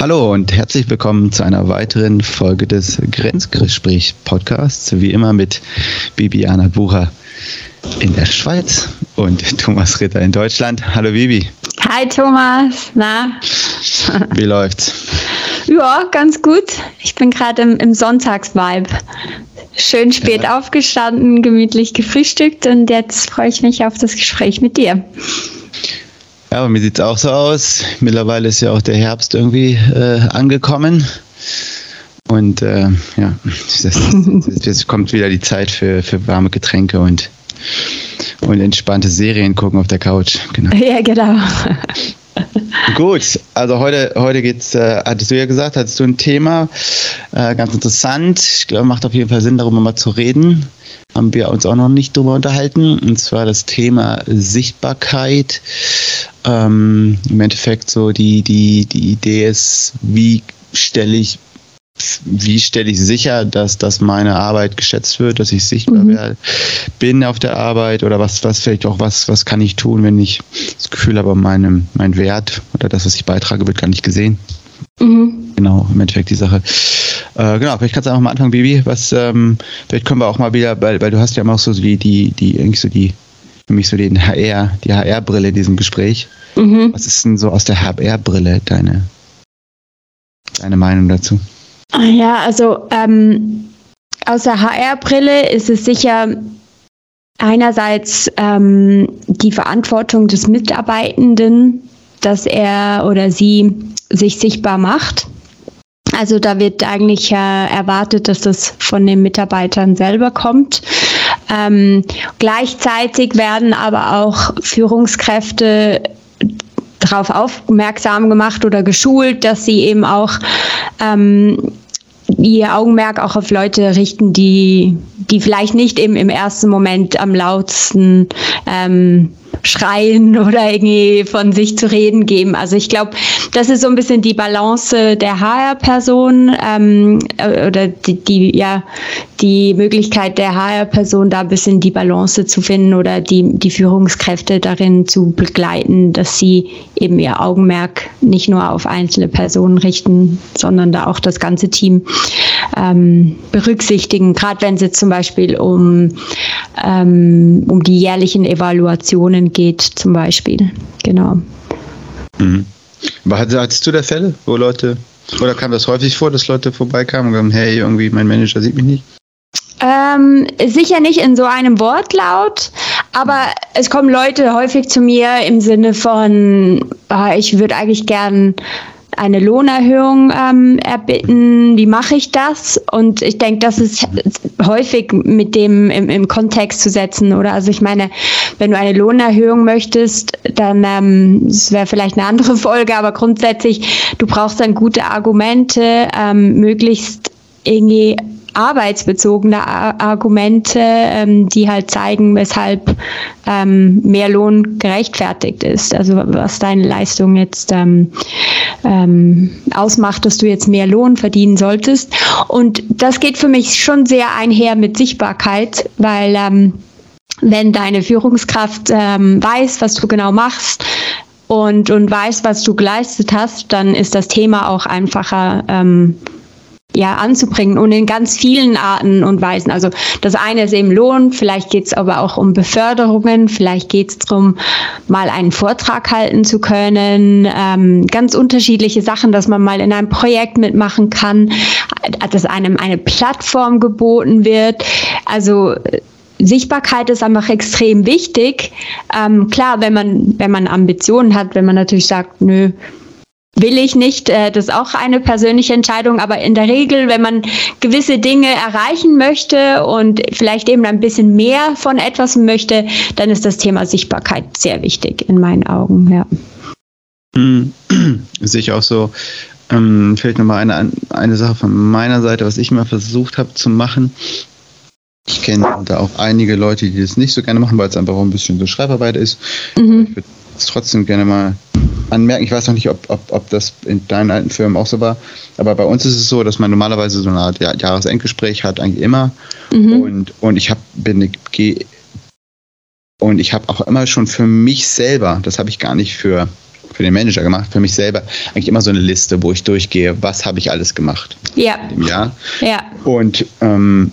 Hallo und herzlich willkommen zu einer weiteren Folge des Grenzgespräch Podcasts. Wie immer mit Bibiana Bucher in der Schweiz und Thomas Ritter in Deutschland. Hallo Bibi. Hi Thomas, na? Wie läuft's? Ja, ganz gut. Ich bin gerade im, im Sonntagsvibe. Schön spät ja. aufgestanden, gemütlich gefrühstückt und jetzt freue ich mich auf das Gespräch mit dir. Ja, bei mir sieht es auch so aus. Mittlerweile ist ja auch der Herbst irgendwie äh, angekommen. Und äh, ja, jetzt kommt wieder die Zeit für, für warme Getränke und, und entspannte Serien gucken auf der Couch. Genau. Ja, genau. Gut, also heute, heute geht's, äh, hattest du ja gesagt, hattest du ein Thema, äh, ganz interessant. Ich glaube, macht auf jeden Fall Sinn, darüber mal zu reden. Haben wir uns auch noch nicht darüber unterhalten. Und zwar das Thema Sichtbarkeit. Ähm, Im Endeffekt so die, die, die Idee ist, wie stelle ich wie stelle ich sicher, dass, dass meine Arbeit geschätzt wird, dass ich sichtbar mhm. bin auf der Arbeit oder was, was vielleicht auch was, was kann ich tun, wenn ich das Gefühl habe, mein, mein Wert oder das, was ich beitrage, wird gar nicht gesehen. Mhm. Genau, im Endeffekt die Sache. Äh, genau, vielleicht kannst du einfach mal anfangen, Bibi. Was, ähm, vielleicht können wir auch mal wieder, weil, weil du hast ja immer auch so die, die, die, irgendwie so die, für mich so den HR, die HR-Brille in diesem Gespräch. Mhm. Was ist denn so aus der HR-Brille deine, deine Meinung dazu? Ja, also ähm, aus der HR-Brille ist es sicher einerseits ähm, die Verantwortung des Mitarbeitenden, dass er oder sie sich sichtbar macht. Also da wird eigentlich äh, erwartet, dass das von den Mitarbeitern selber kommt. Ähm, gleichzeitig werden aber auch Führungskräfte darauf aufmerksam gemacht oder geschult, dass sie eben auch ähm, ihr Augenmerk auch auf Leute richten, die, die vielleicht nicht eben im ersten Moment am lautsten ähm, schreien oder irgendwie von sich zu reden geben. Also ich glaube, das ist so ein bisschen die Balance der HR-Person ähm, äh, oder die, die, ja, die Möglichkeit der HR-Person, da ein bisschen die Balance zu finden oder die, die Führungskräfte darin zu begleiten, dass sie eben ihr Augenmerk nicht nur auf einzelne Personen richten, sondern da auch das ganze Team ähm, berücksichtigen, gerade wenn es zum Beispiel um, ähm, um die jährlichen Evaluationen geht, zum Beispiel. Genau. Mhm. Hattest du da Fälle, wo Leute, oder kam das häufig vor, dass Leute vorbeikamen und sagen, hey, irgendwie mein Manager sieht mich nicht? Ähm, sicher nicht in so einem Wortlaut, aber es kommen Leute häufig zu mir im Sinne von, ah, ich würde eigentlich gern eine Lohnerhöhung ähm, erbitten, wie mache ich das? Und ich denke, das ist häufig mit dem im, im, Kontext zu setzen. Oder also ich meine, wenn du eine Lohnerhöhung möchtest, dann ähm, das wäre vielleicht eine andere Folge, aber grundsätzlich, du brauchst dann gute Argumente, ähm, möglichst irgendwie arbeitsbezogene Argumente, ähm, die halt zeigen, weshalb ähm, mehr Lohn gerechtfertigt ist. Also was deine Leistung jetzt ähm, ähm, ausmacht, dass du jetzt mehr Lohn verdienen solltest. Und das geht für mich schon sehr einher mit Sichtbarkeit, weil ähm, wenn deine Führungskraft ähm, weiß, was du genau machst, und, und weiß, was du geleistet hast, dann ist das Thema auch einfacher ähm, ja, anzubringen und in ganz vielen Arten und Weisen. Also das eine ist eben Lohn, vielleicht geht es aber auch um Beförderungen, vielleicht geht es darum, mal einen Vortrag halten zu können, ähm, ganz unterschiedliche Sachen, dass man mal in einem Projekt mitmachen kann, dass einem eine Plattform geboten wird. Also Sichtbarkeit ist einfach extrem wichtig. Ähm, klar, wenn man, wenn man Ambitionen hat, wenn man natürlich sagt, nö, will ich nicht. Äh, das ist auch eine persönliche Entscheidung. Aber in der Regel, wenn man gewisse Dinge erreichen möchte und vielleicht eben ein bisschen mehr von etwas möchte, dann ist das Thema Sichtbarkeit sehr wichtig in meinen Augen. Ja. Hm. Sehe ich auch so. Ähm, vielleicht nochmal eine, eine Sache von meiner Seite, was ich mal versucht habe zu machen. Ich kenne da auch einige Leute, die das nicht so gerne machen, weil es einfach auch ein bisschen so Schreibarbeit ist. Mhm. Ich würde es trotzdem gerne mal anmerken. Ich weiß noch nicht, ob, ob, ob das in deinen alten Firmen auch so war, aber bei uns ist es so, dass man normalerweise so eine Art Jahresendgespräch hat, eigentlich immer. Mhm. Und, und ich habe bin und ich habe auch immer schon für mich selber, das habe ich gar nicht für für den Manager gemacht, für mich selber eigentlich immer so eine Liste, wo ich durchgehe, was habe ich alles gemacht ja. im Jahr. Ja. Und, ähm,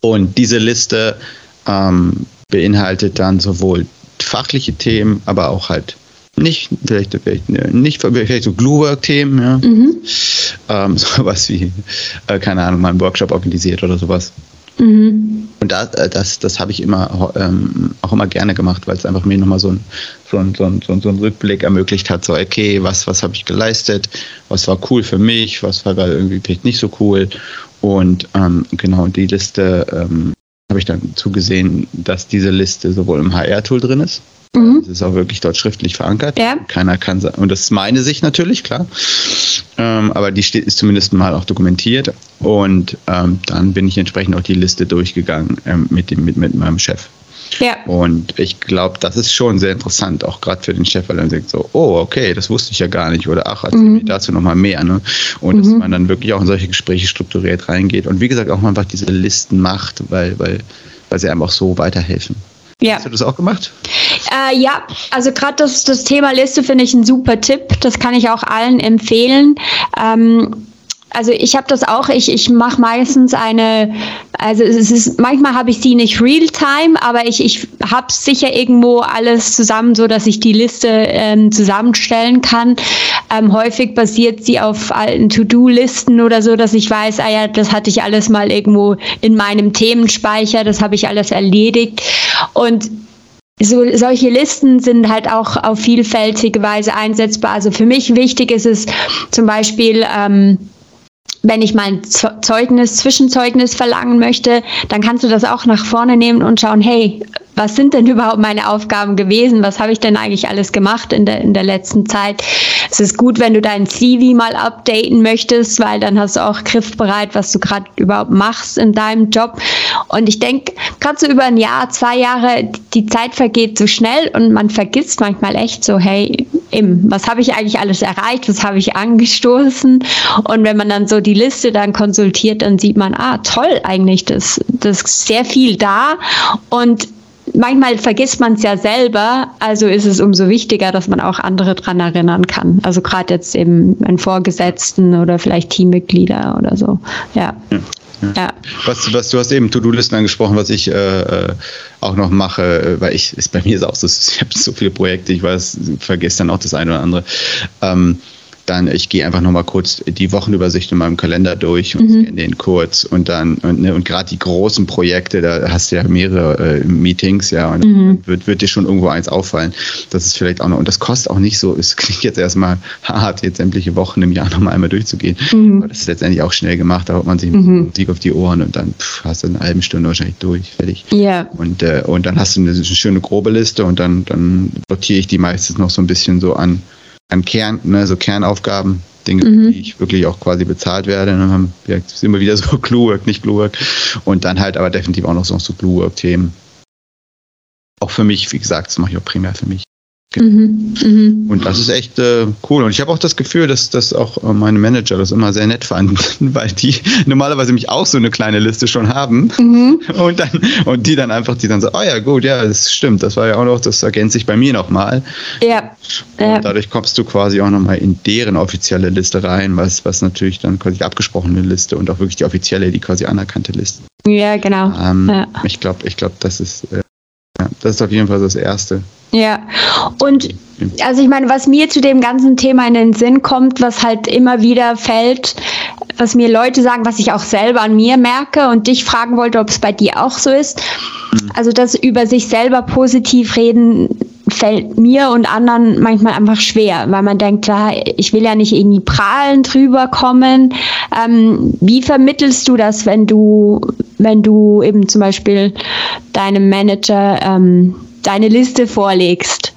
und diese Liste ähm, beinhaltet dann sowohl fachliche Themen, aber auch halt nicht, vielleicht, vielleicht nicht, vielleicht so Glue-Work-Themen, ja. Mhm. Ähm, sowas wie, äh, keine Ahnung, mal einen Workshop organisiert oder sowas. Mhm. Und da, äh, das, das habe ich immer ähm, auch immer gerne gemacht, weil es einfach mir nochmal so ein, so, ein, so, ein, so ein Rückblick ermöglicht hat, so okay, was, was habe ich geleistet, was war cool für mich, was war irgendwie vielleicht nicht so cool. Und ähm, genau, die Liste ähm, habe ich dann zugesehen, dass diese Liste sowohl im HR-Tool drin ist, Mhm. Das ist auch wirklich dort schriftlich verankert. Ja. Keiner kann sagen, und das ist meine Sicht natürlich, klar. Ähm, aber die steht, ist zumindest mal auch dokumentiert. Und ähm, dann bin ich entsprechend auch die Liste durchgegangen ähm, mit, dem, mit, mit meinem Chef. Ja. Und ich glaube, das ist schon sehr interessant, auch gerade für den Chef, weil er denkt so, oh, okay, das wusste ich ja gar nicht oder ach, erzähl mhm. mir dazu nochmal mehr. Ne? Und mhm. dass man dann wirklich auch in solche Gespräche strukturiert reingeht und wie gesagt auch mal einfach diese Listen macht, weil, weil, weil sie einem auch so weiterhelfen. Ja. Hast du das auch gemacht? Äh, ja, also gerade das, das Thema Liste finde ich ein super Tipp. Das kann ich auch allen empfehlen. Ähm, also ich habe das auch, ich, ich mache meistens eine, also es ist, manchmal habe ich sie nicht real-time, aber ich, ich habe sicher irgendwo alles zusammen, so dass ich die Liste ähm, zusammenstellen kann. Ähm, häufig basiert sie auf alten To-Do-Listen oder so, dass ich weiß, ah ja, das hatte ich alles mal irgendwo in meinem Themenspeicher, das habe ich alles erledigt. Und so, solche Listen sind halt auch auf vielfältige Weise einsetzbar. Also für mich wichtig ist es zum Beispiel, ähm, wenn ich mein Zeugnis, Zwischenzeugnis verlangen möchte, dann kannst du das auch nach vorne nehmen und schauen, hey, was sind denn überhaupt meine Aufgaben gewesen? Was habe ich denn eigentlich alles gemacht in der, in der letzten Zeit? Es ist gut, wenn du dein CV mal updaten möchtest, weil dann hast du auch griffbereit, was du gerade überhaupt machst in deinem Job. Und ich denke, gerade so über ein Jahr, zwei Jahre, die Zeit vergeht so schnell und man vergisst manchmal echt so, hey, eben, was habe ich eigentlich alles erreicht? Was habe ich angestoßen? Und wenn man dann so die Liste dann konsultiert, dann sieht man, ah, toll eigentlich, das, das ist sehr viel da und manchmal vergisst man es ja selber, also ist es umso wichtiger, dass man auch andere dran erinnern kann. Also gerade jetzt eben einen Vorgesetzten oder vielleicht Teammitglieder oder so. Ja. ja. Ja. Was, was du hast eben To-Do-Listen angesprochen, was ich äh, äh auch noch mache, äh, weil ich ist bei mir ist auch so, ich habe so viele Projekte, ich weiß, vergesse dann auch das eine oder andere. Ähm, dann ich gehe einfach nochmal kurz die Wochenübersicht in meinem Kalender durch und mhm. den kurz und dann und, ne, und gerade die großen Projekte, da hast du ja mehrere äh, Meetings, ja, und mhm. wird, wird dir schon irgendwo eins auffallen. Das ist vielleicht auch noch, und das kostet auch nicht so, es klingt jetzt erstmal hart, jetzt sämtliche Wochen im Jahr nochmal einmal durchzugehen. Mhm. Aber das ist letztendlich auch schnell gemacht, da haut man sich mhm. Musik auf die Ohren und dann pff, hast du eine halbe Stunde wahrscheinlich durch, fertig. Ja. Und, äh, und dann hast du eine, eine schöne grobe Liste und dann, dann sortiere ich die meistens noch so ein bisschen so an an Kern, ne, so Kernaufgaben, Dinge, mhm. die ich wirklich auch quasi bezahlt werde. Dann haben wir immer wieder so Glue-Work, nicht Glue-Work. Und dann halt aber definitiv auch noch so, so Glue-Work-Themen. Auch für mich, wie gesagt, das mache ich auch primär für mich. Mhm, mhm. Und das ist echt äh, cool. Und ich habe auch das Gefühl, dass, dass auch äh, meine Manager das immer sehr nett fanden, weil die normalerweise mich auch so eine kleine Liste schon haben. Mhm. Und dann, und die dann einfach, die dann so, oh ja, gut, ja, das stimmt, das war ja auch noch, das ergänzt sich bei mir nochmal. Ja. Und dadurch kommst du quasi auch nochmal in deren offizielle Liste rein, was, was natürlich dann quasi die abgesprochene Liste und auch wirklich die offizielle, die quasi anerkannte Liste. Ja, genau. Ähm, ja. Ich glaube, ich glaube, das ist, äh, ja, das ist auf jeden Fall das Erste. Ja, und also ich meine, was mir zu dem ganzen Thema in den Sinn kommt, was halt immer wieder fällt, was mir Leute sagen, was ich auch selber an mir merke und dich fragen wollte, ob es bei dir auch so ist. Mhm. Also das über sich selber positiv reden fällt mir und anderen manchmal einfach schwer, weil man denkt, ja, ich will ja nicht irgendwie prahlen drüber kommen. Ähm, wie vermittelst du das, wenn du, wenn du eben zum Beispiel deinem Manager ähm, deine Liste vorlegst?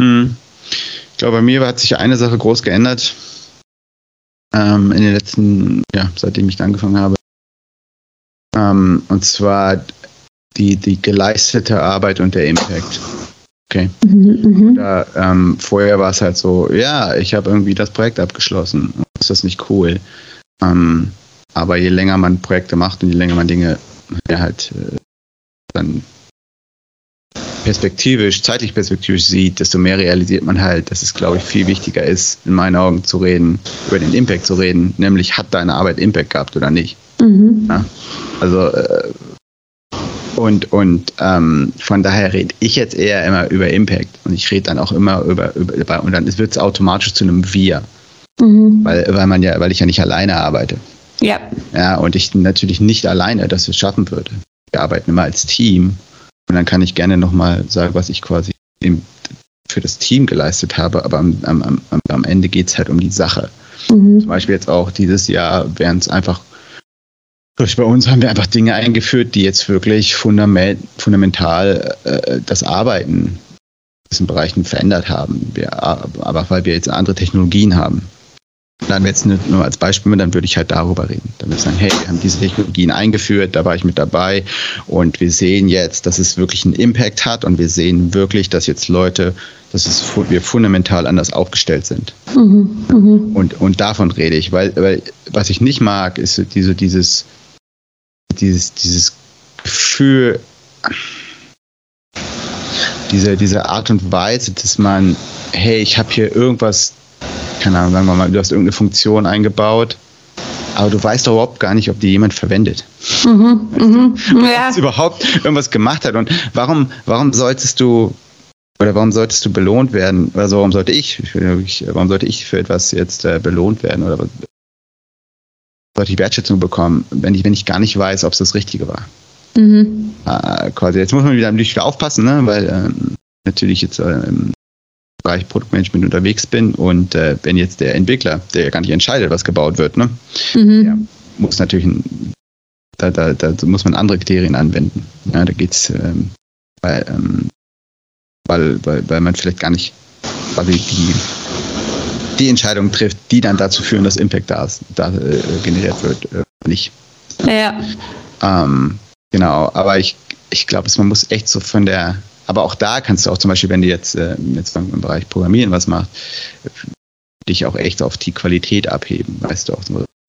Hm. Ich glaube, bei mir hat sich eine Sache groß geändert ähm, in den letzten, ja, seitdem ich angefangen habe. Ähm, und zwar die, die geleistete Arbeit und der Impact. Okay. Mhm, Oder, mhm. ähm, vorher war es halt so, ja, ich habe irgendwie das Projekt abgeschlossen. Ist das nicht cool? Ähm, aber je länger man Projekte macht und je länger man Dinge ja, halt äh, dann perspektivisch, zeitlich perspektivisch sieht, desto mehr realisiert man halt, dass es, glaube ich, viel wichtiger ist, in meinen Augen zu reden, über den Impact zu reden, nämlich hat deine Arbeit Impact gehabt oder nicht. Mhm. Ja? Also äh, und, und ähm, von daher rede ich jetzt eher immer über Impact und ich rede dann auch immer über, über und dann wird es automatisch zu einem Wir. Mhm. Weil, weil man ja, weil ich ja nicht alleine arbeite. Ja. Ja, und ich natürlich nicht alleine das schaffen würde. Wir arbeiten immer als Team. Und dann kann ich gerne nochmal sagen, was ich quasi im, für das Team geleistet habe, aber am, am, am Ende geht es halt um die Sache. Mhm. Zum Beispiel jetzt auch dieses Jahr wären es einfach bei uns haben wir einfach Dinge eingeführt, die jetzt wirklich fundament, fundamental äh, das Arbeiten in diesen Bereichen verändert haben. Wir, aber weil wir jetzt andere Technologien haben. Dann jetzt nur als Beispiel, dann würde ich halt darüber reden. Dann würde ich sagen, hey, wir haben diese Technologien eingeführt, da war ich mit dabei und wir sehen jetzt, dass es wirklich einen Impact hat und wir sehen wirklich, dass jetzt Leute, dass es, wir fundamental anders aufgestellt sind. Mhm, mh. und, und davon rede ich, weil, weil was ich nicht mag, ist diese, dieses, dieses, dieses Gefühl, diese, diese Art und Weise, dass man, hey, ich habe hier irgendwas, keine Ahnung, sagen wir mal, du hast irgendeine Funktion eingebaut, aber du weißt doch überhaupt gar nicht, ob die jemand verwendet. Mhm, mhm, ja. überhaupt irgendwas gemacht hat. Und warum, warum solltest du oder warum solltest du belohnt werden? Also warum sollte ich, warum sollte ich für etwas jetzt äh, belohnt werden? Oder sollte ich Wertschätzung bekommen, wenn ich, wenn ich gar nicht weiß, ob es das Richtige war. Mhm. Äh, quasi. Jetzt muss man wieder natürlich wieder aufpassen, ne? weil ähm, natürlich jetzt äh, im Bereich Produktmanagement unterwegs bin und äh, wenn jetzt der Entwickler, der ja gar nicht entscheidet, was gebaut wird, ne? Mhm. der muss natürlich ein, da, da, da muss man andere Kriterien anwenden. Ja, da geht's ähm, weil, ähm, weil, weil, weil man vielleicht gar nicht weil die die Entscheidung trifft, die dann dazu führen, dass Impact da, da äh, generiert wird, äh, nicht. Ja. Ähm, genau, aber ich, ich glaube, man muss echt so von der, aber auch da kannst du auch zum Beispiel, wenn du jetzt, äh, jetzt im Bereich Programmieren was machst, dich auch echt auf die Qualität abheben, weißt du auch,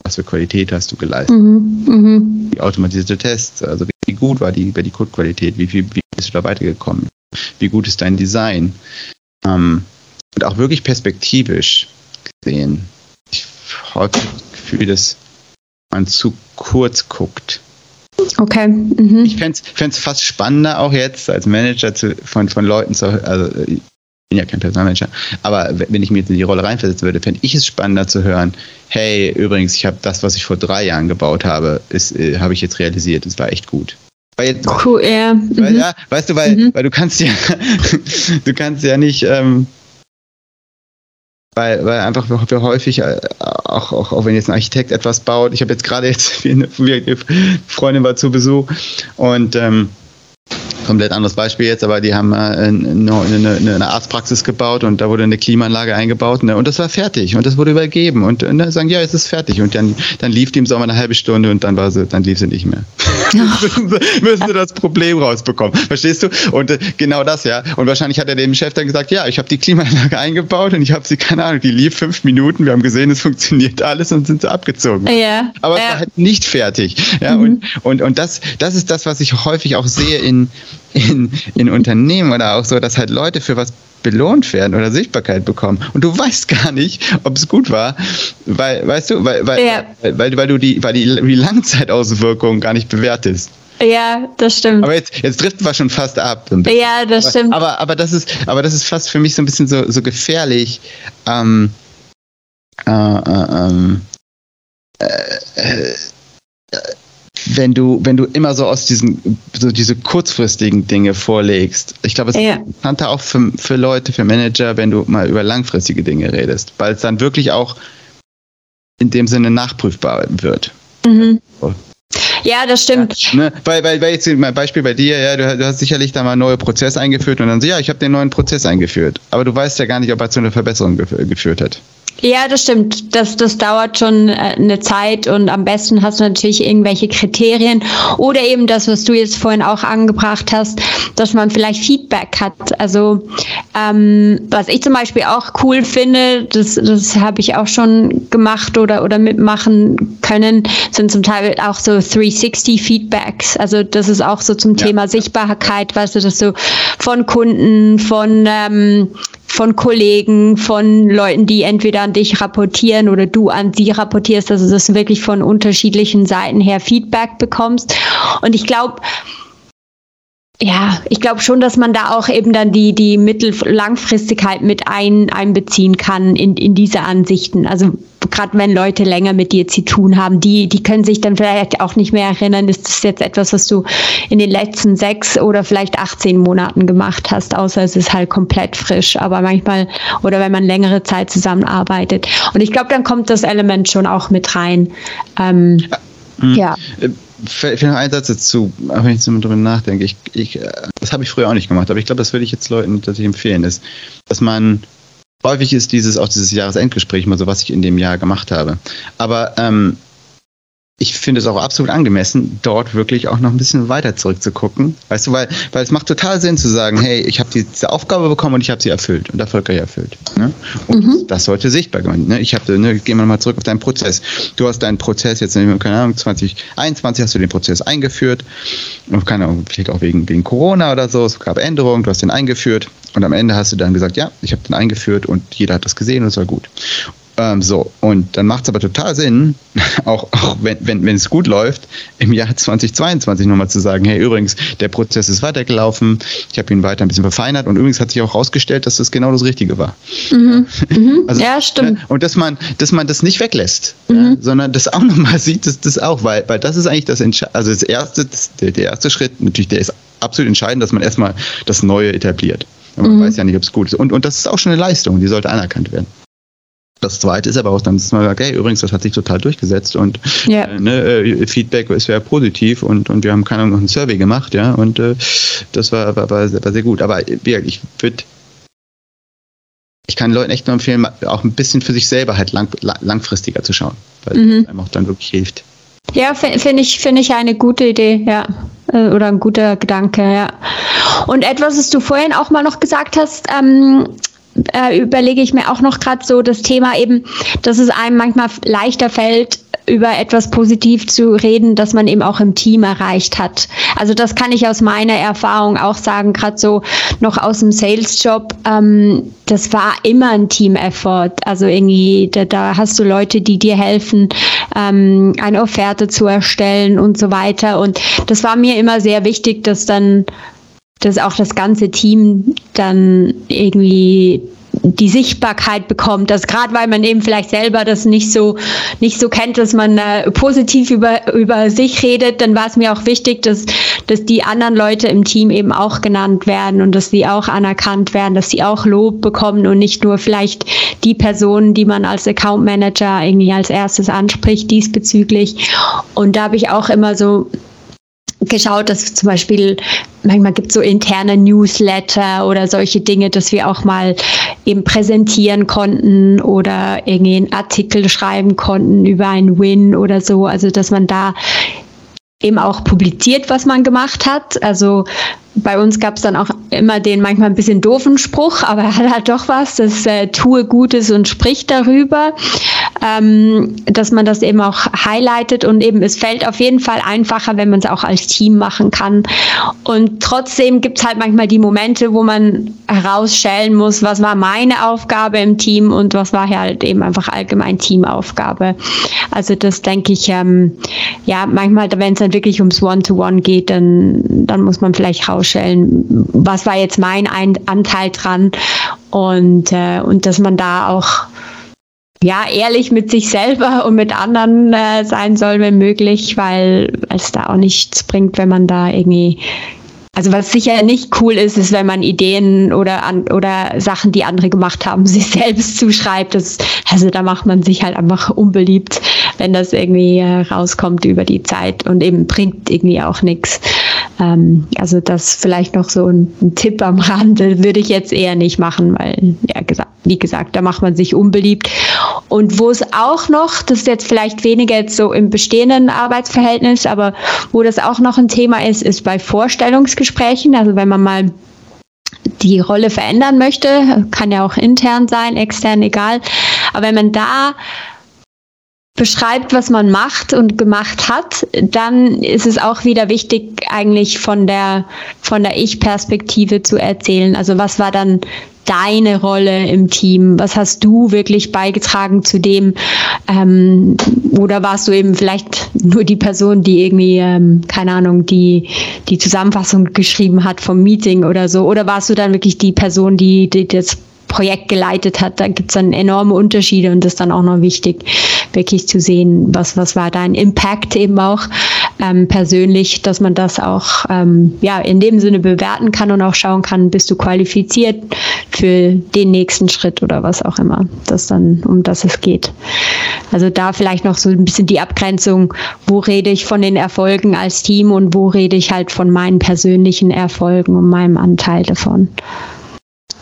was für Qualität hast du geleistet. Mhm, mhm. Die automatisierte Tests, also wie gut war die, die Codequalität, wie, wie, wie bist du da weitergekommen, wie gut ist dein Design. Ähm, und auch wirklich perspektivisch sehen. Ich habe das Gefühl, dass man zu kurz guckt. Okay. Mhm. Ich fände es fast spannender auch jetzt als Manager zu, von, von Leuten zu, also ich bin ja kein Personalmanager, aber wenn ich mir jetzt in die Rolle reinversetzen würde, fände ich es spannender zu hören, hey, übrigens, ich habe das, was ich vor drei Jahren gebaut habe, äh, habe ich jetzt realisiert, es war echt gut. Weil, cool, ja. Weil, mhm. ja. Weißt du, weil, mhm. weil du kannst ja, du kannst ja nicht, ähm, weil, weil einfach wir häufig, äh, auch, auch, auch wenn jetzt ein Architekt etwas baut, ich habe jetzt gerade jetzt, eine Freundin war zu Besuch und ähm, komplett anderes Beispiel jetzt, aber die haben äh, eine, eine, eine, Arztpraxis gebaut und da wurde eine Klimaanlage eingebaut ne, und das war fertig und das wurde übergeben und, und dann sagen, ja, es ist fertig und dann, dann lief die im Sommer eine halbe Stunde und dann war sie, dann lief sie nicht mehr. müssen sie das Problem rausbekommen. Verstehst du? Und äh, genau das, ja. Und wahrscheinlich hat er dem Chef dann gesagt, ja, ich habe die Klimaanlage eingebaut und ich habe sie, keine Ahnung, die lief fünf Minuten, wir haben gesehen, es funktioniert alles und sind sie abgezogen. Ja. Aber ja. es war halt nicht fertig. Ja, mhm. und, und, und das, das ist das, was ich häufig auch sehe in, in, in Unternehmen oder auch so, dass halt Leute für was belohnt werden oder Sichtbarkeit bekommen. Und du weißt gar nicht, ob es gut war, weil, weißt du, weil, weil, ja. weil, weil, du die, weil die, die Langzeitauswirkungen gar nicht bewertest. Ja, das stimmt. Aber jetzt, jetzt driften wir schon fast ab. Ja, das stimmt. Aber, aber, das ist, aber das ist fast für mich so ein bisschen so, so gefährlich. Ähm, äh, äh, ähm, äh, äh wenn du, wenn du immer so aus diesen, so diese kurzfristigen Dinge vorlegst. Ich glaube, es ja. ist interessanter auch für, für Leute, für Manager, wenn du mal über langfristige Dinge redest, weil es dann wirklich auch in dem Sinne nachprüfbar wird. Mhm. Ja, das stimmt. Ja, ne? Weil, weil, weil jetzt mein Beispiel bei dir, ja, du, du hast sicherlich da mal einen neuen Prozess eingeführt und dann so, ja, ich habe den neuen Prozess eingeführt. Aber du weißt ja gar nicht, ob er zu einer Verbesserung gef geführt hat. Ja, das stimmt. Das, das dauert schon äh, eine Zeit und am besten hast du natürlich irgendwelche Kriterien oder eben das, was du jetzt vorhin auch angebracht hast, dass man vielleicht Feedback hat. Also Ähm, was ich zum Beispiel auch cool finde, das, das habe ich auch schon gemacht oder, oder mitmachen können, sind zum Teil auch so 360 Feedbacks. Also das ist auch so zum ja. Thema Sichtbarkeit, weißt du, dass du von Kunden, von ähm, von Kollegen, von Leuten, die entweder an dich rapportieren oder du an sie rapportierst, also dass du wirklich von unterschiedlichen Seiten her Feedback bekommst. Und ich glaube, ja, ich glaube schon, dass man da auch eben dann die, die Mittel-Langfristigkeit mit ein, einbeziehen kann in, in diese Ansichten. Also gerade wenn Leute länger mit dir zu tun haben, die, die können sich dann vielleicht auch nicht mehr erinnern, ist das jetzt etwas, was du in den letzten sechs oder vielleicht 18 Monaten gemacht hast, außer es ist halt komplett frisch. Aber manchmal, oder wenn man längere Zeit zusammenarbeitet. Und ich glaube, dann kommt das Element schon auch mit rein. Ähm, ja. ja. Vielleicht noch ein Satz dazu, auch wenn ich so drüber nachdenke. Ich, ich, äh, das habe ich früher auch nicht gemacht, aber ich glaube, das würde ich jetzt Leuten tatsächlich empfehlen, ist, dass man häufig ist dieses auch dieses Jahresendgespräch mal so, was ich in dem Jahr gemacht habe. Aber ähm, ich finde es auch absolut angemessen, dort wirklich auch noch ein bisschen weiter zurückzugucken. Weißt du, weil, weil es macht total Sinn zu sagen, hey, ich habe diese Aufgabe bekommen und ich habe sie erfüllt und erfolgreich erfüllt. Ne? Und mhm. das sollte sichtbar sein. Ne? Ich habe, ne, gehen wir mal zurück auf deinen Prozess. Du hast deinen Prozess jetzt, keine Ahnung, 2021 hast du den Prozess eingeführt. Keine Ahnung, vielleicht auch wegen, wegen Corona oder so. Es gab Änderungen, du hast den eingeführt und am Ende hast du dann gesagt, ja, ich habe den eingeführt und jeder hat das gesehen und es war gut. Ähm, so, und dann macht es aber total Sinn, auch, auch wenn, wenn, wenn es gut läuft, im Jahr 2022 nochmal zu sagen, hey, übrigens, der Prozess ist weitergelaufen, ich habe ihn weiter ein bisschen verfeinert und übrigens hat sich auch herausgestellt, dass das genau das Richtige war. Mhm. Mhm. Also, ja, stimmt. Und dass man, dass man das nicht weglässt, mhm. ja, sondern das auch nochmal sieht, dass das auch, weil, weil das ist eigentlich das Entscheidende, also das erste, das, der, der erste Schritt, natürlich, der ist absolut entscheidend, dass man erstmal das Neue etabliert. Man mhm. weiß ja nicht, ob es gut ist. Und, und das ist auch schon eine Leistung, die sollte anerkannt werden. Das zweite ist aber auch dann, dass man sagt, hey, übrigens, das hat sich total durchgesetzt und ja. äh, ne, äh, Feedback ist sehr positiv und, und wir haben keine Ahnung, noch einen Survey gemacht, ja, und äh, das war, war, war, sehr gut. Aber ich würde ich kann Leuten echt nur empfehlen, auch ein bisschen für sich selber halt lang, langfristiger zu schauen, weil mhm. es einem auch dann wirklich hilft. Ja, finde ich, finde ich eine gute Idee, ja. Äh, oder ein guter Gedanke, ja. Und etwas, was du vorhin auch mal noch gesagt hast, ähm, äh, überlege ich mir auch noch gerade so das Thema eben, dass es einem manchmal leichter fällt, über etwas positiv zu reden, das man eben auch im Team erreicht hat. Also das kann ich aus meiner Erfahrung auch sagen, gerade so noch aus dem Sales-Job. Ähm, das war immer ein Team-Effort. Also irgendwie, da, da, hast du Leute, die dir helfen, ähm, eine Offerte zu erstellen und so weiter. Und das war mir immer sehr wichtig, dass dann dass auch das ganze Team dann irgendwie die Sichtbarkeit bekommt, dass gerade weil man eben vielleicht selber das nicht so nicht so kennt, dass man äh, positiv über über sich redet, dann war es mir auch wichtig, dass dass die anderen Leute im Team eben auch genannt werden und dass sie auch anerkannt werden, dass sie auch Lob bekommen und nicht nur vielleicht die Personen, die man als Account Manager irgendwie als erstes anspricht diesbezüglich. Und da habe ich auch immer so geschaut, dass zum Beispiel manchmal gibt es so interne Newsletter oder solche Dinge, dass wir auch mal eben präsentieren konnten oder irgendwie einen Artikel schreiben konnten über einen Win oder so. Also dass man da eben auch publiziert, was man gemacht hat. Also bei uns gab es dann auch immer den manchmal ein bisschen doofen Spruch, aber er hat halt doch was, das äh, tue Gutes und spricht darüber, ähm, dass man das eben auch highlightet und eben es fällt auf jeden Fall einfacher, wenn man es auch als Team machen kann. Und trotzdem gibt es halt manchmal die Momente, wo man herausstellen muss, was war meine Aufgabe im Team und was war halt eben einfach allgemein Teamaufgabe. Also das denke ich, ähm, ja, manchmal, wenn es dann wirklich ums One-to-One -One geht, dann, dann muss man vielleicht raus vorstellen, was war jetzt mein Anteil dran und, äh, und dass man da auch ja, ehrlich mit sich selber und mit anderen äh, sein soll, wenn möglich, weil es da auch nichts bringt, wenn man da irgendwie also was sicher nicht cool ist, ist, wenn man Ideen oder an, oder Sachen, die andere gemacht haben, sich selbst zuschreibt. Das, also da macht man sich halt einfach unbeliebt, wenn das irgendwie äh, rauskommt über die Zeit und eben bringt irgendwie auch nichts. Ähm, also das vielleicht noch so ein, ein, Tipp am Rande würde ich jetzt eher nicht machen, weil, ja, gesagt, wie gesagt, da macht man sich unbeliebt. Und wo es auch noch, das ist jetzt vielleicht weniger jetzt so im bestehenden Arbeitsverhältnis, aber wo das auch noch ein Thema ist, ist bei Vorstellungsgesprächen. Also wenn man mal die Rolle verändern möchte, kann ja auch intern sein, extern, egal. Aber wenn man da beschreibt, was man macht und gemacht hat, dann ist es auch wieder wichtig, eigentlich von der, von der Ich-Perspektive zu erzählen. Also was war dann deine Rolle im Team? Was hast du wirklich beigetragen zu dem? Ähm, oder warst du eben vielleicht nur die Person, die irgendwie, ähm, keine Ahnung, die die Zusammenfassung geschrieben hat vom Meeting oder so? Oder warst du dann wirklich die Person, die, die das Projekt geleitet hat, da gibt es dann enorme Unterschiede und das ist dann auch noch wichtig, wirklich zu sehen, was, was war dein Impact eben auch ähm, persönlich, dass man das auch ähm, ja, in dem Sinne bewerten kann und auch schauen kann, bist du qualifiziert für den nächsten Schritt oder was auch immer. Das dann, um das es geht. Also da vielleicht noch so ein bisschen die Abgrenzung, wo rede ich von den Erfolgen als Team und wo rede ich halt von meinen persönlichen Erfolgen und meinem Anteil davon.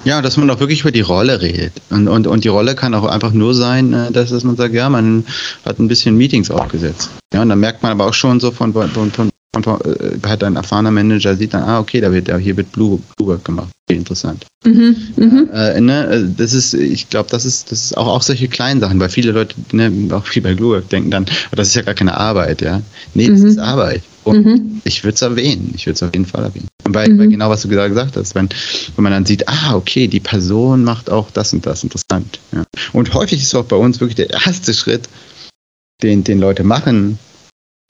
Ja, dass man auch wirklich über die Rolle redet. Und, und, und die Rolle kann auch einfach nur sein, äh, dass, man sagt, ja, man hat ein bisschen Meetings aufgesetzt. Ja, und dann merkt man aber auch schon so von, von, von, von, hat ein erfahrener Manager, sieht dann, ah, okay, da wird, hier wird Blue, Blue gemacht. Okay, interessant. Mhm, mh. äh, ne, äh, das ist, ich glaube, das ist, das ist auch, auch solche kleinen Sachen, weil viele Leute, ne, auch viel bei Blue denken dann, oh, das ist ja gar keine Arbeit, ja. Nee, das mhm. ist Arbeit. Und mhm. ich würde es erwähnen. Ich würde es auf jeden Fall erwähnen. Weil, mhm. weil, genau was du gesagt hast, wenn, wenn man dann sieht, ah, okay, die Person macht auch das und das interessant. Ja. Und häufig ist auch bei uns wirklich der erste Schritt, den, den Leute machen,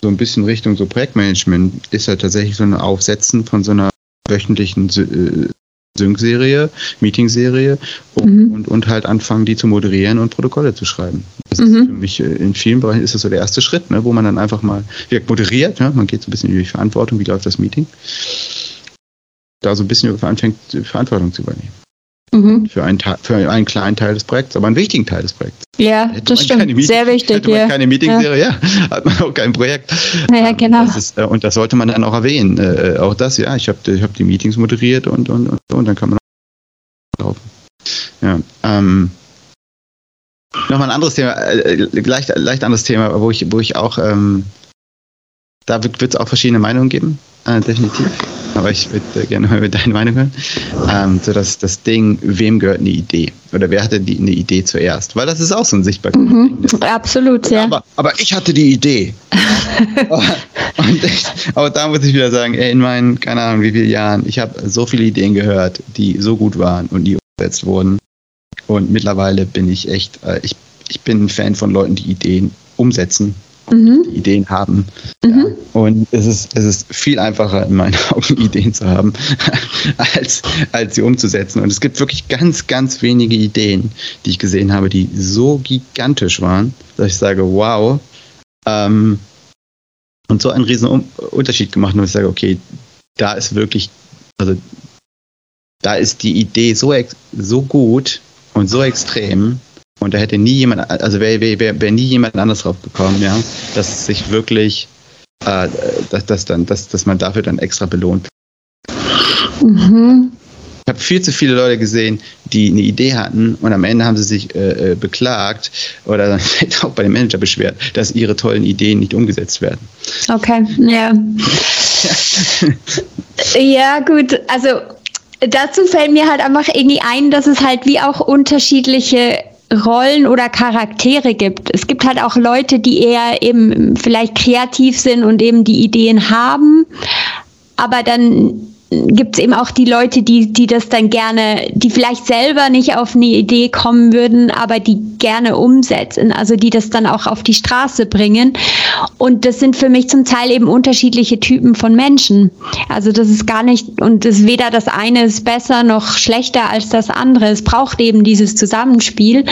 so ein bisschen Richtung so Projektmanagement, ist halt tatsächlich so ein Aufsetzen von so einer wöchentlichen äh, Sync-Serie, Meeting-Serie und, mhm. und, und, halt anfangen, die zu moderieren und Protokolle zu schreiben. Das mhm. ist für mich äh, in vielen Bereichen ist das so der erste Schritt, ne, wo man dann einfach mal wirkt moderiert, ja, man geht so ein bisschen über die Verantwortung, wie läuft das Meeting, da so ein bisschen anfängt, Verantwortung zu übernehmen. Mhm. Für, einen, für einen kleinen Teil des Projekts, aber einen wichtigen Teil des Projekts. Ja, hätte das stimmt. Meeting, Sehr wichtig. Hätte man ja. keine Meeting-Serie, ja. ja. hat man auch kein Projekt. Ja, genau. Das ist, äh, und das sollte man dann auch erwähnen. Äh, auch das, ja, ich habe ich hab die Meetings moderiert und, und, und, und dann kann man drauf. Ja, ähm, Nochmal ein anderes Thema, äh, leicht, leicht anderes Thema, wo ich, wo ich auch, ähm, da wird es auch verschiedene Meinungen geben, äh, definitiv aber ich würde äh, gerne mal mit deine Meinung hören. Ähm, so das, das Ding, wem gehört eine Idee? Oder wer hatte die, eine Idee zuerst? Weil das ist auch so ein sichtbares mhm, Ding. Absolut, ja. Aber, aber ich hatte die Idee. und ich, aber da muss ich wieder sagen, ey, in meinen, keine Ahnung, wie viele Jahren, ich habe so viele Ideen gehört, die so gut waren und die umgesetzt wurden. Und mittlerweile bin ich echt, äh, ich, ich bin ein Fan von Leuten, die Ideen umsetzen mhm. Ideen haben. Mhm. Ja. Und es ist, es ist viel einfacher, in meinen Augen Ideen zu haben, als, als sie umzusetzen. Und es gibt wirklich ganz, ganz wenige Ideen, die ich gesehen habe, die so gigantisch waren, dass ich sage, wow. Ähm, und so einen riesen Unterschied gemacht, und ich sage, okay, da ist wirklich, also da ist die Idee so, so gut und so extrem, und da hätte nie jemand, also wäre wär, wär, nie jemand anders drauf gekommen, ja, dass sich wirklich, äh, dass, dass, dann, dass, dass man dafür dann extra belohnt. Mhm. Ich habe viel zu viele Leute gesehen, die eine Idee hatten und am Ende haben sie sich äh, äh beklagt oder dann auch bei dem Manager beschwert, dass ihre tollen Ideen nicht umgesetzt werden. Okay, ja. ja, gut, also dazu fällt mir halt einfach irgendwie ein, dass es halt wie auch unterschiedliche Rollen oder Charaktere gibt. Es gibt halt auch Leute, die eher eben vielleicht kreativ sind und eben die Ideen haben, aber dann gibt es eben auch die Leute, die, die das dann gerne, die vielleicht selber nicht auf eine Idee kommen würden, aber die gerne umsetzen, also die das dann auch auf die Straße bringen. Und das sind für mich zum Teil eben unterschiedliche Typen von Menschen. Also das ist gar nicht, und das weder das eine ist besser noch schlechter als das andere. Es braucht eben dieses Zusammenspiel.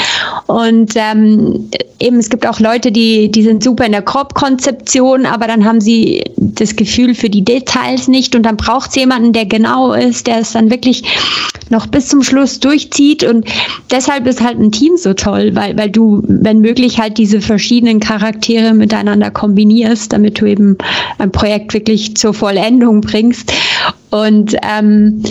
Und ähm, eben, es gibt auch Leute, die, die sind super in der Grobkonzeption, aber dann haben sie das Gefühl für die Details nicht und dann braucht es jemanden, der genau ist, der es dann wirklich noch bis zum Schluss durchzieht. Und deshalb ist halt ein Team so toll, weil, weil du, wenn möglich, halt diese verschiedenen Charaktere miteinander kombinierst, damit du eben ein Projekt wirklich zur Vollendung bringst. Und ähm,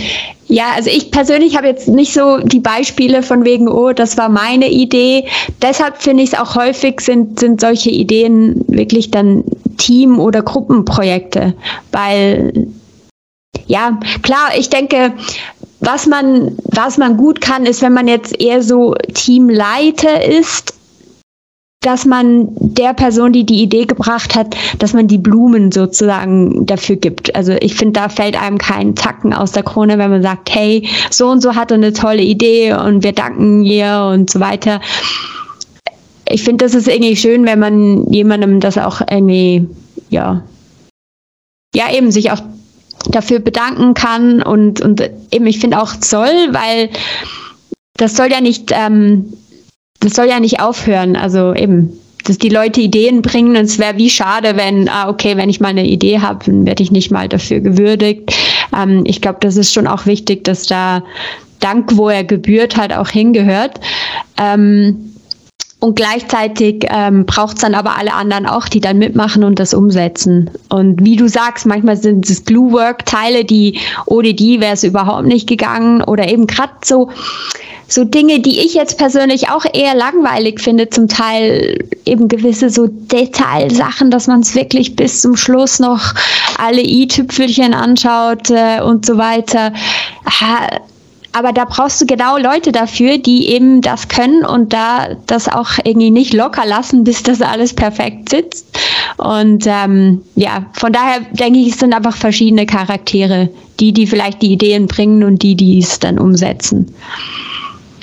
ja, also ich persönlich habe jetzt nicht so die Beispiele von wegen, oh, das war meine Idee. Deshalb finde ich es auch häufig sind, sind solche Ideen wirklich dann Team- oder Gruppenprojekte, weil Ja, klar, ich denke, was man, was man gut kann, ist, wenn man jetzt eher so Teamleiter ist, dass man der Person, die die Idee gebracht hat, dass man die Blumen sozusagen dafür gibt. Also ich finde, da fällt einem kein Zacken aus der Krone, wenn man sagt, hey, so und so hat er eine tolle Idee und wir danken ihr und so weiter. Ich finde, das ist irgendwie schön, wenn man jemandem das auch irgendwie, ja, ja, eben sich auch dafür bedanken kann und, und eben, ich finde auch soll, weil das soll ja nicht, ähm, das soll ja nicht aufhören. Also eben, dass die Leute Ideen bringen und es wäre wie schade, wenn, ah, okay, wenn ich mal eine Idee habe, dann werde ich nicht mal dafür gewürdigt. Ähm, ich glaube, das ist schon auch wichtig, dass da Dank, wo er gebührt hat, auch hingehört. Ähm, und gleichzeitig ähm, braucht es dann aber alle anderen auch, die dann mitmachen und das umsetzen. Und wie du sagst, manchmal sind es Glue-Work-Teile, die ohne die wäre es überhaupt nicht gegangen. Oder eben gerade so, so Dinge, die ich jetzt persönlich auch eher langweilig finde, zum Teil eben gewisse so Detailsachen, dass man es wirklich bis zum Schluss noch alle i-Tüpfelchen anschaut äh, und so weiter. Ha, aber da brauchst du genau Leute dafür, die eben das können und da das auch irgendwie nicht locker lassen, bis das alles perfekt sitzt. Und ähm, ja, von daher denke ich, es sind einfach verschiedene Charaktere, die, die vielleicht die Ideen bringen und die, die es dann umsetzen.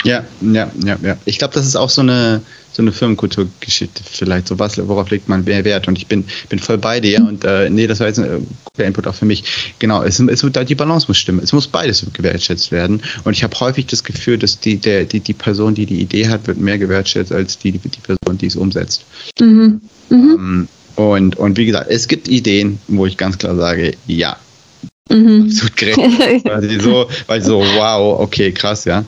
Ja, ja, ja, ja. Ich glaube, das ist auch so eine, so eine Firmenkulturgeschichte vielleicht, so was, worauf legt man mehr Wert. Und ich bin, bin voll bei dir. Und äh, nee, das war jetzt ein guter Input auch für mich. Genau, es, es die Balance muss stimmen. Es muss beides gewertschätzt werden. Und ich habe häufig das Gefühl, dass die, der, die, die Person, die die Idee hat, wird mehr gewertschätzt als die, die, die Person, die es umsetzt. Mhm. Mhm. Ähm, und, und wie gesagt, es gibt Ideen, wo ich ganz klar sage, ja, Mhm. Absolut gerecht. weil so, weil so, wow, okay, krass, ja.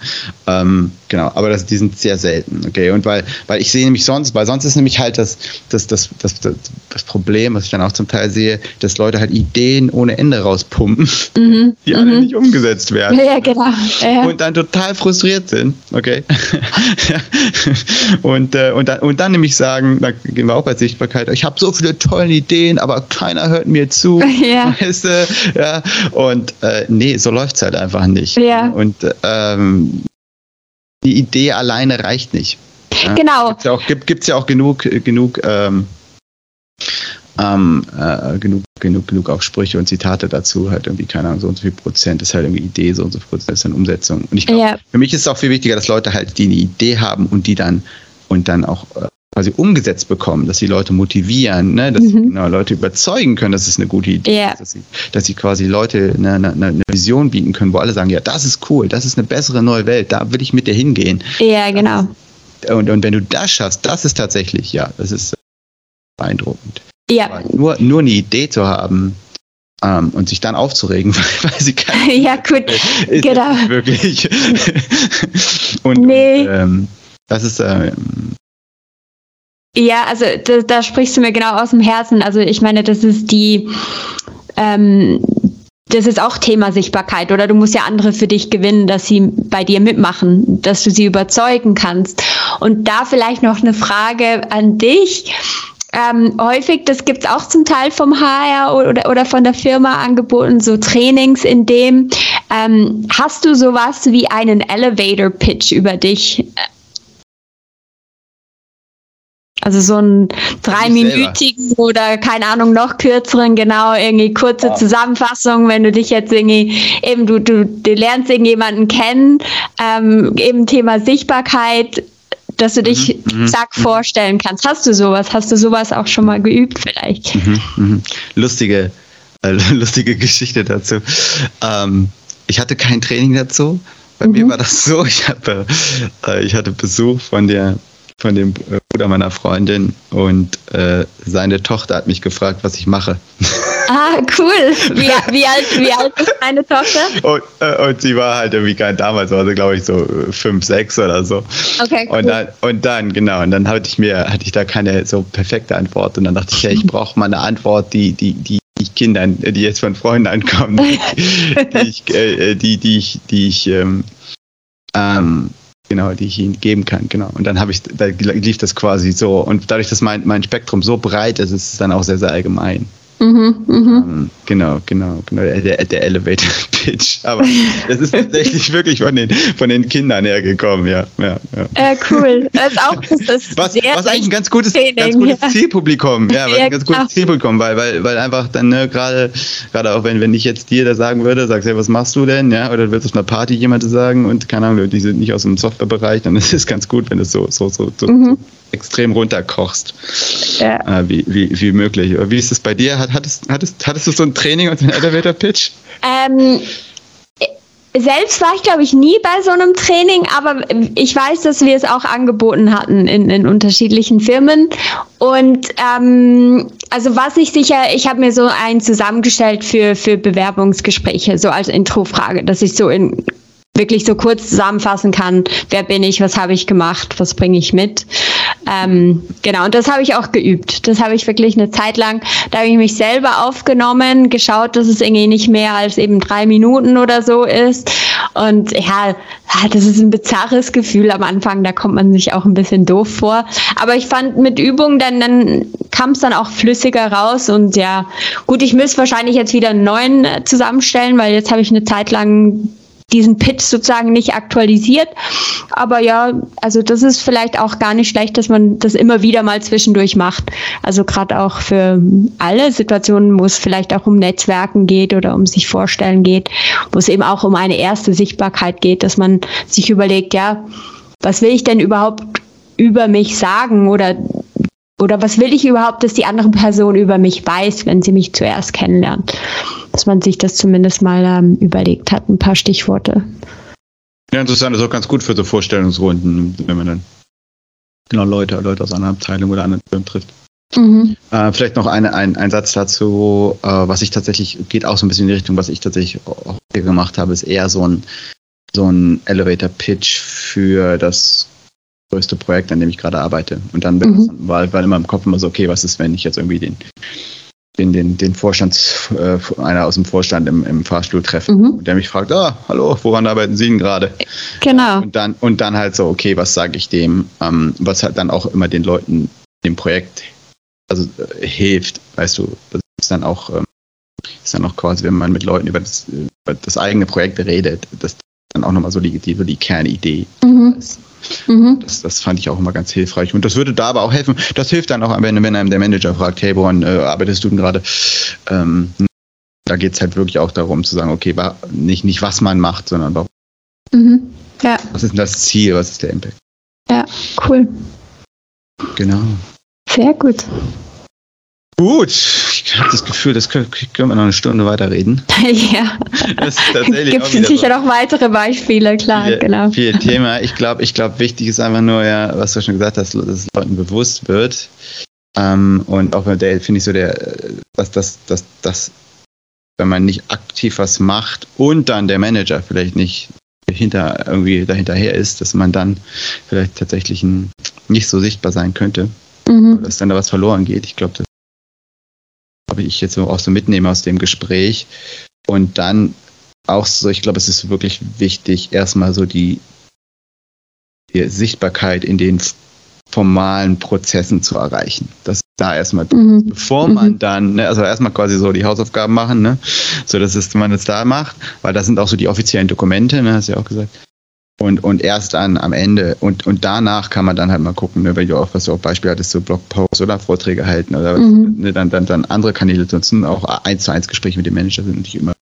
Ähm, genau, aber das, die sind sehr selten, okay. Und weil, weil ich sehe nämlich sonst, weil sonst ist nämlich halt das, das, das, das, das, das Problem, was ich dann auch zum Teil sehe, dass Leute halt Ideen ohne Ende rauspumpen, mhm. die alle mhm. nicht umgesetzt werden. Ja, genau. Ja. Und dann total frustriert sind, okay. und, äh, und, dann, und dann nämlich sagen, da gehen wir auch bei Sichtbarkeit, ich habe so viele tolle Ideen, aber keiner hört mir zu. Ja. Weißt du, ja, und äh, nee, so läuft es halt einfach nicht. Ja. Und ähm, die Idee alleine reicht nicht. Ja? Genau. Gibt's ja auch, gibt, gibt's ja auch genug, genug, ähm, ähm, äh, genug, genug, genug auch Sprüche und Zitate dazu, halt irgendwie, keine Ahnung, so und so viel Prozent ist halt irgendwie Idee, so und so viel Prozent ist dann Umsetzung. Und ich glaube, ja. für mich ist es auch viel wichtiger, dass Leute halt, die eine Idee haben und die dann und dann auch äh, quasi umgesetzt bekommen, dass sie Leute motivieren, ne? dass mhm. sie genau, Leute überzeugen können, dass es eine gute Idee yeah. ist, dass sie, dass sie quasi Leute eine, eine, eine, Vision bieten können, wo alle sagen, ja, das ist cool, das ist eine bessere neue Welt, da will ich mit dir hingehen. Ja, genau. Und, und wenn du das schaffst, das ist tatsächlich, ja, das ist beeindruckend. Ja. nur, nur eine Idee zu haben, um, ähm, und sich dann aufzuregen, weil, weil sie keine. ja, gut, ist genau. Wirklich. und, nee. und ähm, das ist, ähm, ja, also da, da, sprichst du mir genau aus dem Herzen. Also ich meine, das ist die, ähm, das ist auch Thema Sichtbarkeit, oder du musst ja andere für dich gewinnen, dass sie bei dir mitmachen, dass du sie überzeugen kannst. Und da vielleicht noch eine Frage an dich. Ähm, häufig, das gibt's auch zum Teil vom HR oder, oder von der Firma angeboten, so Trainings in dem. Ähm, hast du sowas wie einen Elevator Pitch über dich? Also so einen dreiminütigen oder keine Ahnung noch kürzeren, genau, irgendwie kurze ja. Zusammenfassung, wenn du dich jetzt irgendwie eben du, du, du lernst irgendjemanden kennen, ähm, eben Thema Sichtbarkeit, dass du dich mhm, mhm zack mhm. vorstellen kannst. Hast du sowas? Hast du sowas auch schon mal geübt vielleicht? Mhm, mhm. lustige, äh, lustige Geschichte dazu. Ähm, ich hatte kein Training dazu. Bei mir war das so, ich hatte, äh, ich hatte Besuch von der von dem äh, Bruder meiner Freundin und äh, seine Tochter hat mich gefragt, was ich mache. Ah, cool. Wie, wie, alt, wie alt ist deine Tochter? Und, äh, und sie war halt irgendwie kein damals, war sie glaube ich so fünf, sechs oder so. Okay. Cool. Und dann, und dann, genau, und dann hatte ich mir, hatte ich da keine so perfekte Antwort und dann dachte ich, ja, ich brauche mal eine Antwort, die, die, die ich Kindern, die jetzt von Freunden ankommen, die, die ich, äh, die, die ich, die ich ähm, ähm, genau, die ich ihnen geben kann, genau. Und dann habe ich, da lief das quasi so. Und dadurch, dass mein, mein Spektrum so breit ist, ist es dann auch sehr, sehr allgemein. Mhm, mh. ähm, genau, genau, genau, der, der Elevator Pitch. Aber das ist tatsächlich wirklich von den, von den Kindern hergekommen, ja. ja, ja. Äh, cool. Das ist auch das ist was, was eigentlich ein ganz gutes, ganz gutes ja. Zielpublikum, ja, was ja, ein ganz gutes Zielpublikum, weil, weil, weil einfach dann ne, gerade gerade auch wenn, wenn ich jetzt dir da sagen würde, sagst du, ja, was machst du denn, ja, oder willst du auf einer Party jemand sagen und keine Ahnung, die sind nicht aus dem Softwarebereich, dann ist es ganz gut, wenn es so, so, so, so, mhm. so extrem runterkochst, ja. äh, wie, wie, wie möglich. Wie ist es bei dir? Hattest, hattest, hattest du so ein Training und einen Elevator Pitch? Ähm, selbst war ich, glaube ich, nie bei so einem Training, aber ich weiß, dass wir es auch angeboten hatten in, in unterschiedlichen Firmen. Und ähm, also was ich sicher, ich habe mir so einen zusammengestellt für, für Bewerbungsgespräche, so als Introfrage, dass ich so in wirklich so kurz zusammenfassen kann, wer bin ich, was habe ich gemacht, was bringe ich mit. Ähm, genau, und das habe ich auch geübt. Das habe ich wirklich eine Zeit lang, da habe ich mich selber aufgenommen, geschaut, dass es irgendwie nicht mehr als eben drei Minuten oder so ist. Und ja, das ist ein bizarres Gefühl am Anfang, da kommt man sich auch ein bisschen doof vor. Aber ich fand mit Übung, dann, dann kam es dann auch flüssiger raus und ja, gut, ich müsste wahrscheinlich jetzt wieder einen neuen zusammenstellen, weil jetzt habe ich eine Zeit lang diesen Pitch sozusagen nicht aktualisiert. Aber ja, also das ist vielleicht auch gar nicht schlecht, dass man das immer wieder mal zwischendurch macht. Also gerade auch für alle Situationen, wo es vielleicht auch um Netzwerken geht oder um sich vorstellen geht, wo es eben auch um eine erste Sichtbarkeit geht, dass man sich überlegt, ja, was will ich denn überhaupt über mich sagen oder oder was will ich überhaupt, dass die andere Person über mich weiß, wenn sie mich zuerst kennenlernt? Dass man sich das zumindest mal ähm, überlegt hat, ein paar Stichworte. Ja, interessant, das ist auch ganz gut für so Vorstellungsrunden, wenn man dann genau Leute, Leute aus einer Abteilung oder anderen Firmen trifft. Mhm. Äh, vielleicht noch eine, ein, ein Satz dazu, äh, was ich tatsächlich, geht auch so ein bisschen in die Richtung, was ich tatsächlich auch gemacht habe, ist eher so ein, so ein Elevator-Pitch für das größte Projekt, an dem ich gerade arbeite. Und dann mhm. war, war immer im Kopf immer so, okay, was ist, wenn ich jetzt irgendwie den, den, den, den Vorstands, äh, einer aus dem Vorstand im, im Fahrstuhl treffe mhm. der mich fragt, ah, hallo, woran arbeiten Sie denn gerade? Genau. Und dann, und dann halt so, okay, was sage ich dem, ähm, was halt dann auch immer den Leuten dem Projekt also äh, hilft, weißt du, das ist dann auch ähm, ist dann auch quasi, wenn man mit Leuten über das, über das eigene Projekt redet, das dann auch nochmal so die, die, die Kernidee mhm. ist. Mhm. Das, das, fand ich auch immer ganz hilfreich. Und das würde da aber auch helfen. Das hilft dann auch, wenn, wenn einem der Manager fragt, hey, woran äh, arbeitest du denn gerade? Ähm, da geht es halt wirklich auch darum zu sagen, okay, nicht, nicht was man macht, sondern warum. Mhm. Ja. Was ist denn das Ziel? Was ist der Impact? Ja, cool. Genau. Sehr gut. Gut, ich habe das Gefühl, das können, können, wir noch eine Stunde weiterreden. ja. Das ist tatsächlich Gibt sicher so noch weitere Beispiele, klar, viel, genau. Viel Thema. Ich glaube, ich glaube, wichtig ist einfach nur, ja, was du schon gesagt hast, dass es Leuten bewusst wird. Ähm, und auch der, finde ich so, der, dass das, dass, dass, wenn man nicht aktiv was macht und dann der Manager vielleicht nicht hinter irgendwie dahinterher ist, dass man dann vielleicht tatsächlich ein, nicht so sichtbar sein könnte. Mhm. Dass dann da was verloren geht. Ich glaube, das habe ich jetzt auch so mitnehme aus dem Gespräch. Und dann auch so, ich glaube, es ist wirklich wichtig, erstmal so die, die Sichtbarkeit in den formalen Prozessen zu erreichen. Das da erstmal, mhm. bevor man mhm. dann, ne, also erstmal quasi so die Hausaufgaben machen, ne, so dass es, man es da macht, weil das sind auch so die offiziellen Dokumente, ne, hast du ja auch gesagt. Und, und erst dann am Ende und, und danach kann man dann halt mal gucken, ne, weil du auch, was du auch Beispiel hattest, so Blogposts oder Vorträge halten oder mhm. ne, dann, dann, dann andere Kanäle nutzen, auch eins zu eins Gespräche mit dem Manager sind natürlich immer.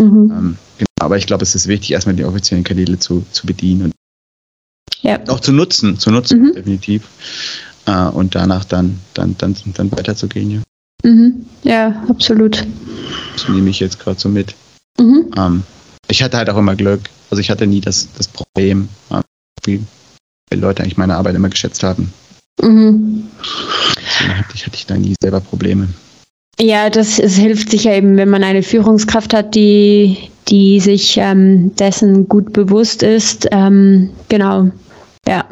Mhm. Ähm, genau, aber ich glaube, es ist wichtig, erstmal die offiziellen Kanäle zu, zu bedienen und ja. auch zu nutzen, zu nutzen, mhm. definitiv. Äh, und danach dann, dann, dann, dann weiterzugehen, ja. Mhm. Ja, absolut. Das nehme ich jetzt gerade so mit. Mhm. Ähm, ich hatte halt auch immer Glück. Also ich hatte nie das, das Problem, wie viele Leute eigentlich meine Arbeit immer geschätzt haben. Mhm. Deswegen hatte ich, hatte ich da nie selber Probleme. Ja, das es hilft sicher eben, wenn man eine Führungskraft hat, die, die sich ähm, dessen gut bewusst ist. Ähm, genau, ja.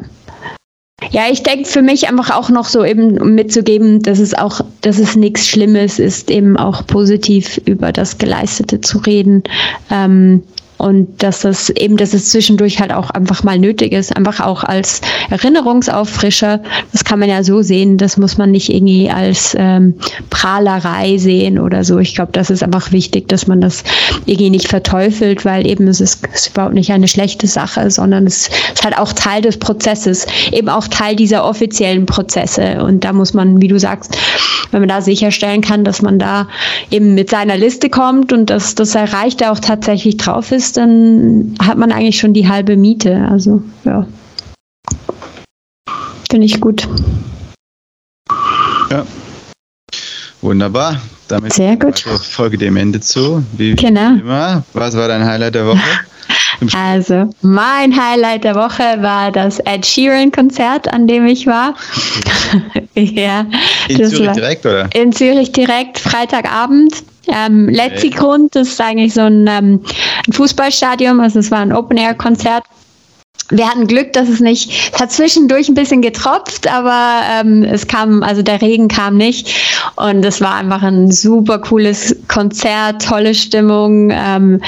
Ja, ich denke für mich einfach auch noch so eben mitzugeben, dass es auch, dass es nichts Schlimmes ist, eben auch positiv über das Geleistete zu reden. Ähm, und dass das eben, dass es zwischendurch halt auch einfach mal nötig ist, einfach auch als Erinnerungsauffrischer. Das kann man ja so sehen, das muss man nicht irgendwie als ähm, Prahlerei sehen oder so. Ich glaube, das ist einfach wichtig, dass man das irgendwie nicht verteufelt, weil eben es ist, ist überhaupt nicht eine schlechte Sache, sondern es ist halt auch Teil des Prozesses, eben auch Teil dieser offiziellen Prozesse. Und da muss man, wie du sagst, wenn man da sicherstellen kann, dass man da eben mit seiner Liste kommt und dass das Erreichte auch tatsächlich drauf ist, dann hat man eigentlich schon die halbe Miete. Also ja. Finde ich gut. Ja. Wunderbar. Damit Sehr gut. Also Folge dem Ende zu. Wie Genau. immer. Was war dein Highlight der Woche? Also, mein Highlight der Woche war das Ed Sheeran-Konzert, an dem ich war. ja, In Zürich war direkt, oder? in Zürich direkt, Freitagabend. Ähm, Letzigrund, das ist eigentlich so ein, ähm, ein Fußballstadion, also es war ein Open-Air-Konzert. Wir hatten Glück, dass es nicht, es hat zwischendurch ein bisschen getropft, aber ähm, es kam, also der Regen kam nicht. Und es war einfach ein super cooles Konzert, tolle Stimmung. Ähm,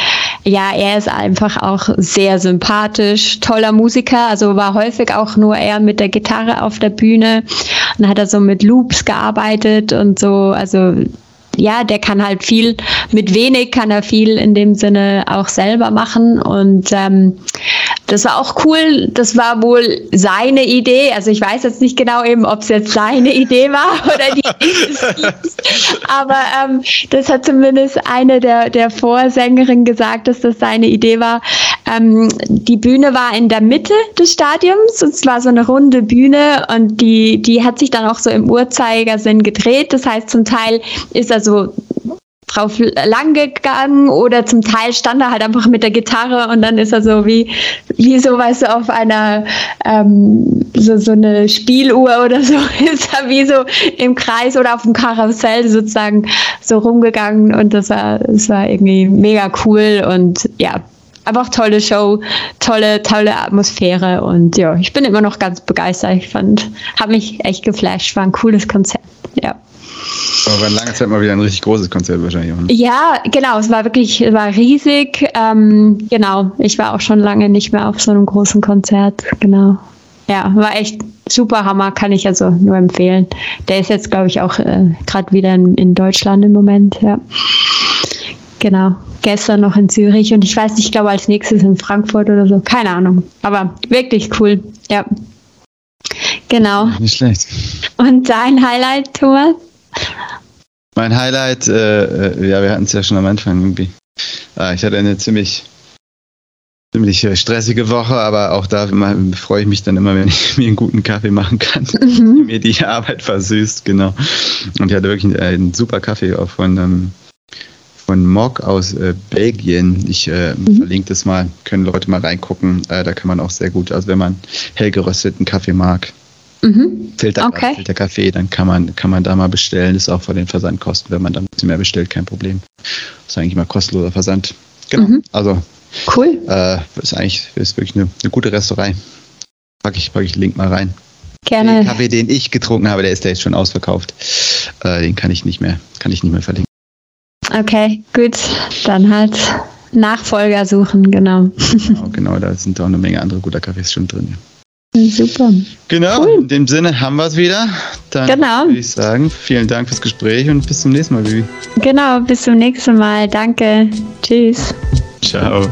ja, er ist einfach auch sehr sympathisch, toller Musiker, also war häufig auch nur er mit der Gitarre auf der Bühne. Und hat er so mit Loops gearbeitet und so, also ja, der kann halt viel, mit wenig kann er viel in dem Sinne auch selber machen. Und ähm, das war auch cool. Das war wohl seine Idee. Also ich weiß jetzt nicht genau eben, ob es jetzt seine Idee war oder die Idee des Teams. Aber ähm, das hat zumindest eine der, der Vorsängerinnen gesagt, dass das seine Idee war. Ähm, die Bühne war in der Mitte des Stadiums. und Es war so eine runde Bühne und die, die hat sich dann auch so im Uhrzeigersinn gedreht. Das heißt, zum Teil ist er so drauf lang gegangen oder zum Teil stand er halt einfach mit der Gitarre und dann ist er so wie, wie so, weißt du, auf einer, ähm, so, so eine Spieluhr oder so, ist er wie so im Kreis oder auf dem Karussell sozusagen so rumgegangen und das war, das war irgendwie mega cool und ja, einfach tolle Show, tolle, tolle Atmosphäre und ja, ich bin immer noch ganz begeistert. Ich fand, habe mich echt geflasht, war ein cooles Konzert, ja. Aber war in langer Zeit mal wieder ein richtig großes Konzert wahrscheinlich. Auch, ne? Ja, genau, es war wirklich, es war riesig. Ähm, genau, ich war auch schon lange nicht mehr auf so einem großen Konzert. Genau. Ja, war echt super Hammer, kann ich also nur empfehlen. Der ist jetzt, glaube ich, auch äh, gerade wieder in, in Deutschland im Moment, ja. Genau. Gestern noch in Zürich und ich weiß nicht, ich glaube als nächstes in Frankfurt oder so. Keine Ahnung. Aber wirklich cool. Ja. Genau. Nicht schlecht. Und dein Highlight, Thomas? Mein Highlight, äh, äh, ja, wir hatten es ja schon am Anfang irgendwie. Ah, ich hatte eine ziemlich, ziemlich äh, stressige Woche, aber auch da immer, freue ich mich dann immer, wenn ich mir einen guten Kaffee machen kann, Mhm. mir die Arbeit versüßt, genau. Und ich hatte wirklich einen, super Kaffee auch von, ähm, von Mock aus äh, Belgien. Ich äh, Mhm. verlinke das mal, können Leute mal reingucken. Äh, da kann man auch sehr gut, also wenn man hell gerösteten Kaffee mag, Mhm. Filter, Okay. Filterkaffee, dann kann man, kann man da mal bestellen. Ist auch von den Versandkosten, wenn man da ein bisschen mehr bestellt, kein Problem. Ist eigentlich immer kostenloser Versand. Genau. Mhm. Also Cool. äh, ist eigentlich ist wirklich eine, eine gute Restaurei. Pack ich, pack ich Link mal rein. Gerne. Den Kaffee, den ich getrunken habe, der ist der jetzt schon ausverkauft. Äh, den kann ich nicht mehr, kann ich nicht mehr verlinken. Okay, gut. Dann halt Nachfolger suchen, genau. Genau, genau, da sind auch eine Menge andere guter Kaffees schon drin. Super. Genau, Cool. in dem Sinne haben wir es wieder. Dann Genau. würde ich sagen, vielen Dank fürs Gespräch und bis zum nächsten Mal, Vivi. Genau, bis zum nächsten Mal. Danke. Tschüss. Ciao.